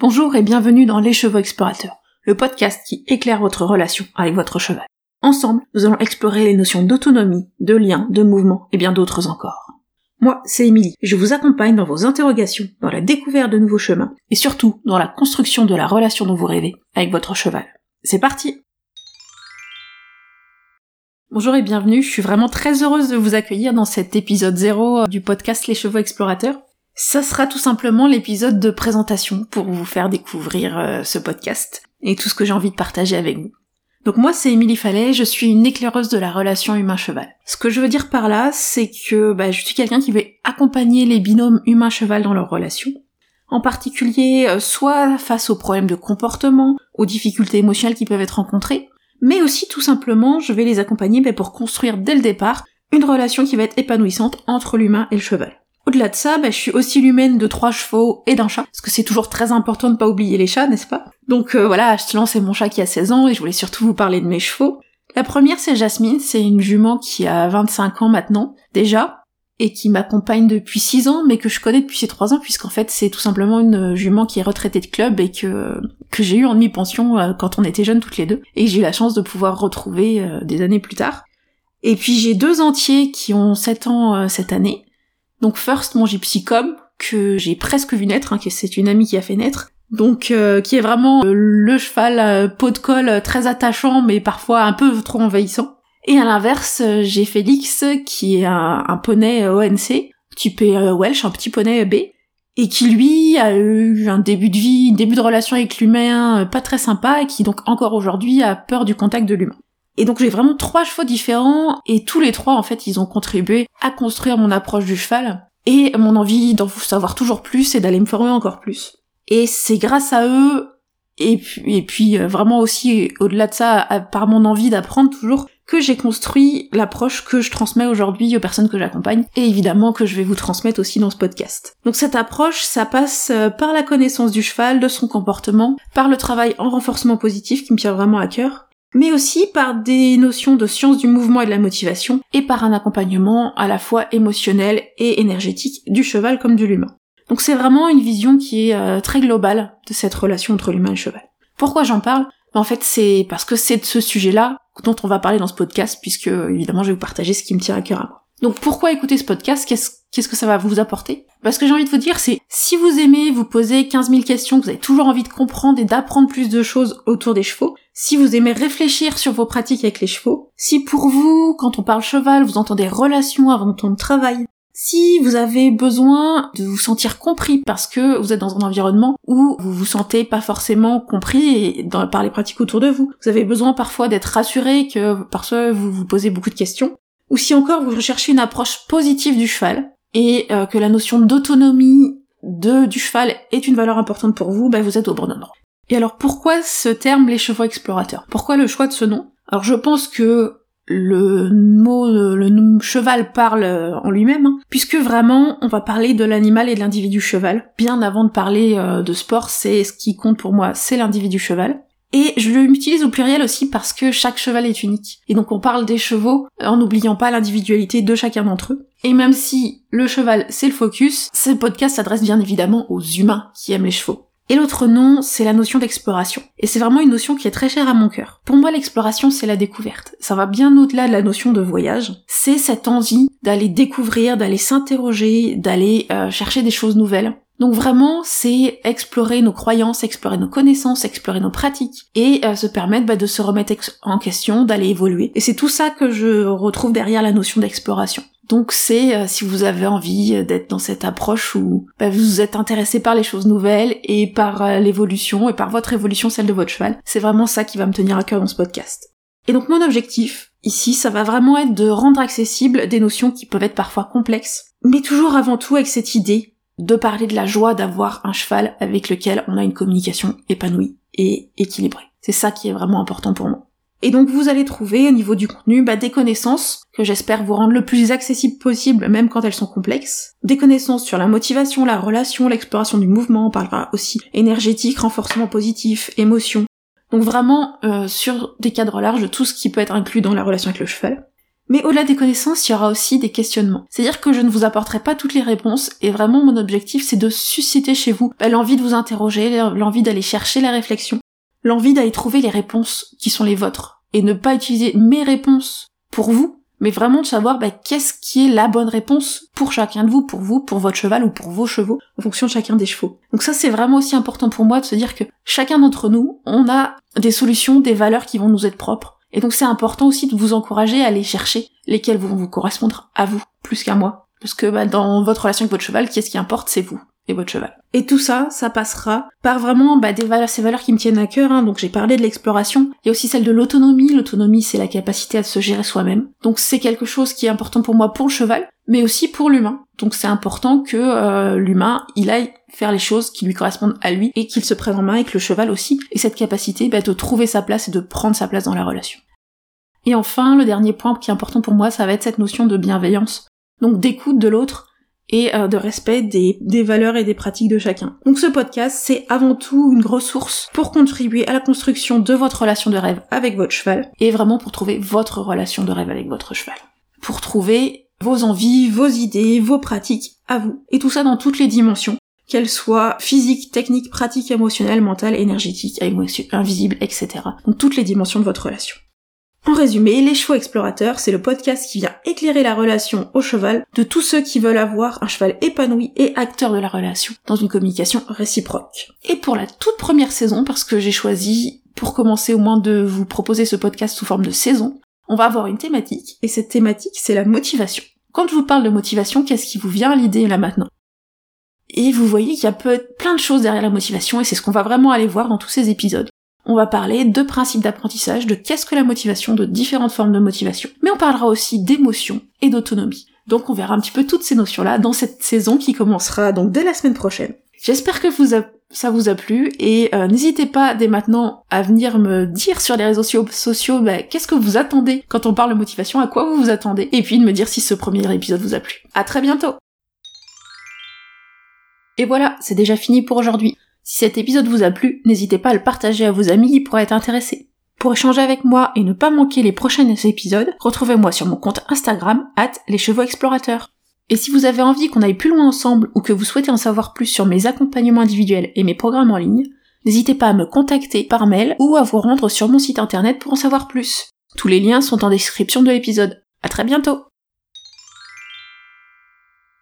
Bonjour et bienvenue dans Les Chevaux Explorateurs, le podcast qui éclaire votre relation avec votre cheval. Ensemble, nous allons explorer les notions d'autonomie, de lien, de mouvement et bien d'autres encore. Moi, c'est Émilie, je vous accompagne dans vos interrogations, dans la découverte de nouveaux chemins, et surtout dans la construction de la relation dont vous rêvez avec votre cheval. C'est parti Bonjour et bienvenue, je suis vraiment très heureuse de vous accueillir dans cet épisode 0 du podcast Les Chevaux Explorateurs. Ça sera tout simplement l'épisode de présentation pour vous faire découvrir euh, ce podcast et tout ce que j'ai envie de partager avec vous. Donc moi c'est Émilie Fallet, je suis une éclaireuse de la relation humain-cheval. Ce que je veux dire par là, c'est que bah, je suis quelqu'un qui veut accompagner les binômes humain-cheval dans leur relation. En particulier, euh, soit face aux problèmes de comportement, aux difficultés émotionnelles qui peuvent être rencontrées, mais aussi tout simplement, je vais les accompagner bah, pour construire dès le départ une relation qui va être épanouissante entre l'humain et le cheval. Au-delà de ça, bah, je suis aussi l'humaine de trois chevaux et d'un chat, parce que c'est toujours très important de ne pas oublier les chats, n'est-ce pas? Donc euh, voilà, Ashtilan c'est mon chat qui a 16 ans et je voulais surtout vous parler de mes chevaux. La première c'est Jasmine, c'est une jument qui a 25 ans maintenant, déjà, et qui m'accompagne depuis 6 ans, mais que je connais depuis ces 3 ans, puisqu'en fait c'est tout simplement une jument qui est retraitée de club et que, que j'ai eu en demi-pension euh, quand on était jeunes toutes les deux, et j'ai eu la chance de pouvoir retrouver euh, des années plus tard. Et puis j'ai deux entiers qui ont 7 ans cette année, donc First, mon gypsycom, que j'ai presque vu naître, hein, que c'est une amie qui a fait naître. Donc euh, qui est vraiment euh, le cheval euh, pot de colle très attachant mais parfois un peu trop envahissant. Et à l'inverse, j'ai Félix qui est un, un poney ONC, type Welsh, un petit poney B, et qui lui a eu un début de vie, un début de relation avec l'humain pas très sympa et qui donc encore aujourd'hui a peur du contact de l'humain. Et donc j'ai vraiment trois chevaux différents et tous les trois en fait ils ont contribué à construire mon approche du cheval et mon envie d'en savoir toujours plus et d'aller me former encore plus. Et c'est grâce à eux et puis, euh, vraiment aussi au-delà de ça par mon envie d'apprendre toujours que j'ai construit l'approche que je transmets aujourd'hui aux personnes que j'accompagne et évidemment que je vais vous transmettre aussi dans ce podcast. Donc cette approche, ça passe euh, par la connaissance du cheval, de son comportement, par le travail en renforcement positif qui me tient vraiment à cœur, mais aussi par des notions de science du mouvement et de la motivation, et par un accompagnement à la fois émotionnel et énergétique du cheval comme de l'humain. Donc c'est vraiment une vision qui est euh, très globale de cette relation entre l'humain et le cheval. Pourquoi j'en parle? En fait, c'est parce que c'est de ce sujet-là dont on va parler dans ce podcast, puisque évidemment je vais vous partager ce qui me tient à cœur à moi. Donc pourquoi écouter ce podcast? Que ça va vous apporter? Parce que j'ai envie de vous dire, c'est si vous aimez vous poser 15 000 questions, que vous avez toujours envie de comprendre et d'apprendre plus de choses autour des chevaux, si vous aimez réfléchir sur vos pratiques avec les chevaux, si pour vous, quand on parle cheval, vous entendez relation avant de travail, si vous avez besoin de vous sentir compris parce que vous êtes dans un environnement où vous vous sentez pas forcément compris par les pratiques autour de vous, vous avez besoin parfois d'être rassuré que parfois vous vous posez beaucoup de questions, ou si encore vous recherchez une approche positive du cheval et euh, que la notion d'autonomie de du cheval est une valeur importante pour vous, ben vous êtes au bon endroit. Et alors pourquoi ce terme les chevaux explorateurs? Pourquoi le choix de ce nom? Alors je pense que le mot le, cheval parle en lui-même, hein, puisque vraiment on va parler de l'animal et de l'individu cheval. Bien avant de parler euh, de sport, c'est ce qui compte pour moi, c'est l'individu cheval. Et je l'utilise au pluriel aussi parce que chaque cheval est unique. Et donc on parle des chevaux en n'oubliant pas l'individualité de chacun d'entre eux. Et même si le cheval c'est le focus, ce podcast s'adresse bien évidemment aux humains qui aiment les chevaux. Et l'autre nom, c'est la notion d'exploration. Et c'est vraiment une notion qui est très chère à mon cœur. Pour moi, l'exploration, c'est la découverte. Ça va bien au-delà de la notion de voyage. C'est cette envie d'aller découvrir, d'aller s'interroger, d'aller euh, chercher des choses nouvelles. Donc vraiment, c'est explorer nos croyances, explorer nos connaissances, explorer nos pratiques et euh, se permettre bah, de se remettre en question, d'aller évoluer. Et c'est tout ça que je retrouve derrière la notion d'exploration. Donc c'est euh, si vous avez envie euh, d'être dans cette approche où bah, vous êtes intéressé par les choses nouvelles et par euh, l'évolution et par votre évolution, celle de votre cheval, c'est vraiment ça qui va me tenir à cœur dans ce podcast. Et donc mon objectif, ici, ça va vraiment être de rendre accessibles des notions qui peuvent être parfois complexes, mais toujours avant tout avec cette idée de parler de la joie d'avoir un cheval avec lequel on a une communication épanouie et équilibrée. C'est ça qui est vraiment important pour moi. Et donc vous allez trouver au niveau du contenu bah, des connaissances que j'espère vous rendre le plus accessible possible même quand elles sont complexes, des connaissances sur la motivation, la relation, l'exploration du mouvement, on parlera aussi énergétique, renforcement positif, émotion. Donc vraiment euh, sur des cadres larges tout ce qui peut être inclus dans la relation avec le cheval. Mais au-delà des connaissances, il y aura aussi des questionnements. C'est-à-dire que je ne vous apporterai pas toutes les réponses, et vraiment mon objectif c'est de susciter chez vous bah, l'envie de vous interroger, l'envie d'aller chercher la réflexion, l'envie d'aller trouver les réponses qui sont les vôtres, et ne pas utiliser mes réponses pour vous, mais vraiment de savoir bah, qu'est-ce qui est la bonne réponse pour chacun de vous, pour vous, pour votre cheval ou pour vos chevaux, en fonction de chacun des chevaux. Donc ça c'est vraiment aussi important pour moi de se dire que chacun d'entre nous, on a des solutions, des valeurs qui vont nous être propres. Et donc c'est important aussi de vous encourager à aller chercher lesquelles vont vous correspondre à vous, plus qu'à moi. Parce que bah, dans votre relation avec votre cheval, qu'est-ce qui importe, c'est vous et votre cheval. Et tout ça, ça passera par vraiment bah, des valeurs, ces valeurs qui me tiennent à cœur. Hein. Donc j'ai parlé de l'exploration. Il y a aussi celle de l'autonomie. L'autonomie, c'est la capacité à se gérer soi-même. Donc c'est quelque chose qui est important pour moi pour le cheval, mais aussi pour l'humain. Donc c'est important que euh, l'humain, il aille faire les choses qui lui correspondent à lui et qu'il se prenne en main et que le cheval aussi ait cette capacité bah, de trouver sa place et de prendre sa place dans la relation. Et enfin, le dernier point qui est important pour moi, ça va être cette notion de bienveillance. Donc d'écoute de l'autre et euh, de respect des, des valeurs et des pratiques de chacun. Donc ce podcast, c'est avant tout une ressource pour contribuer à la construction de votre relation de rêve avec votre cheval et vraiment pour trouver votre relation de rêve avec votre cheval. Pour trouver vos envies, vos idées, vos pratiques à vous. Et tout ça dans toutes les dimensions, qu'elles soient physiques, techniques, pratiques, émotionnelles, mentales, énergétiques, invisibles, etc. Donc toutes les dimensions de votre relation. En résumé, Les Chevaux Explorateurs, c'est le podcast qui vient éclairer la relation au cheval de tous ceux qui veulent avoir un cheval épanoui et acteur de la relation dans une communication réciproque. Et pour la toute première saison, parce que j'ai choisi pour commencer au moins de vous proposer ce podcast sous forme de saison, on va avoir une thématique, et cette thématique c'est la motivation. Quand je vous parle de motivation, qu'est-ce qui vous vient à l'idée là maintenant? Et vous voyez qu'il y a plein de choses derrière la motivation, et c'est ce qu'on va vraiment aller voir dans tous ces épisodes on va parler de principes d'apprentissage, de qu'est-ce que la motivation, de différentes formes de motivation. Mais on parlera aussi d'émotion et d'autonomie. Donc on verra un petit peu toutes ces notions-là dans cette saison qui commencera donc dès la semaine prochaine. J'espère que ça vous a plu et euh, n'hésitez pas dès maintenant à venir me dire sur les réseaux sociaux bah, qu'est-ce que vous attendez quand on parle de motivation, à quoi vous vous attendez, et puis de me dire si ce premier épisode vous a plu. À très bientôt Et voilà, c'est déjà fini pour aujourd'hui. Si cet épisode vous a plu, n'hésitez pas à le partager à vos amis qui pourraient être intéressés. Pour échanger avec moi et ne pas manquer les prochains épisodes, retrouvez-moi sur mon compte Instagram, at les chevaux explorateurs. Et si vous avez envie qu'on aille plus loin ensemble ou que vous souhaitez en savoir plus sur mes accompagnements individuels et mes programmes en ligne, n'hésitez pas à me contacter par mail ou à vous rendre sur mon site internet pour en savoir plus. Tous les liens sont en description de l'épisode. À très bientôt!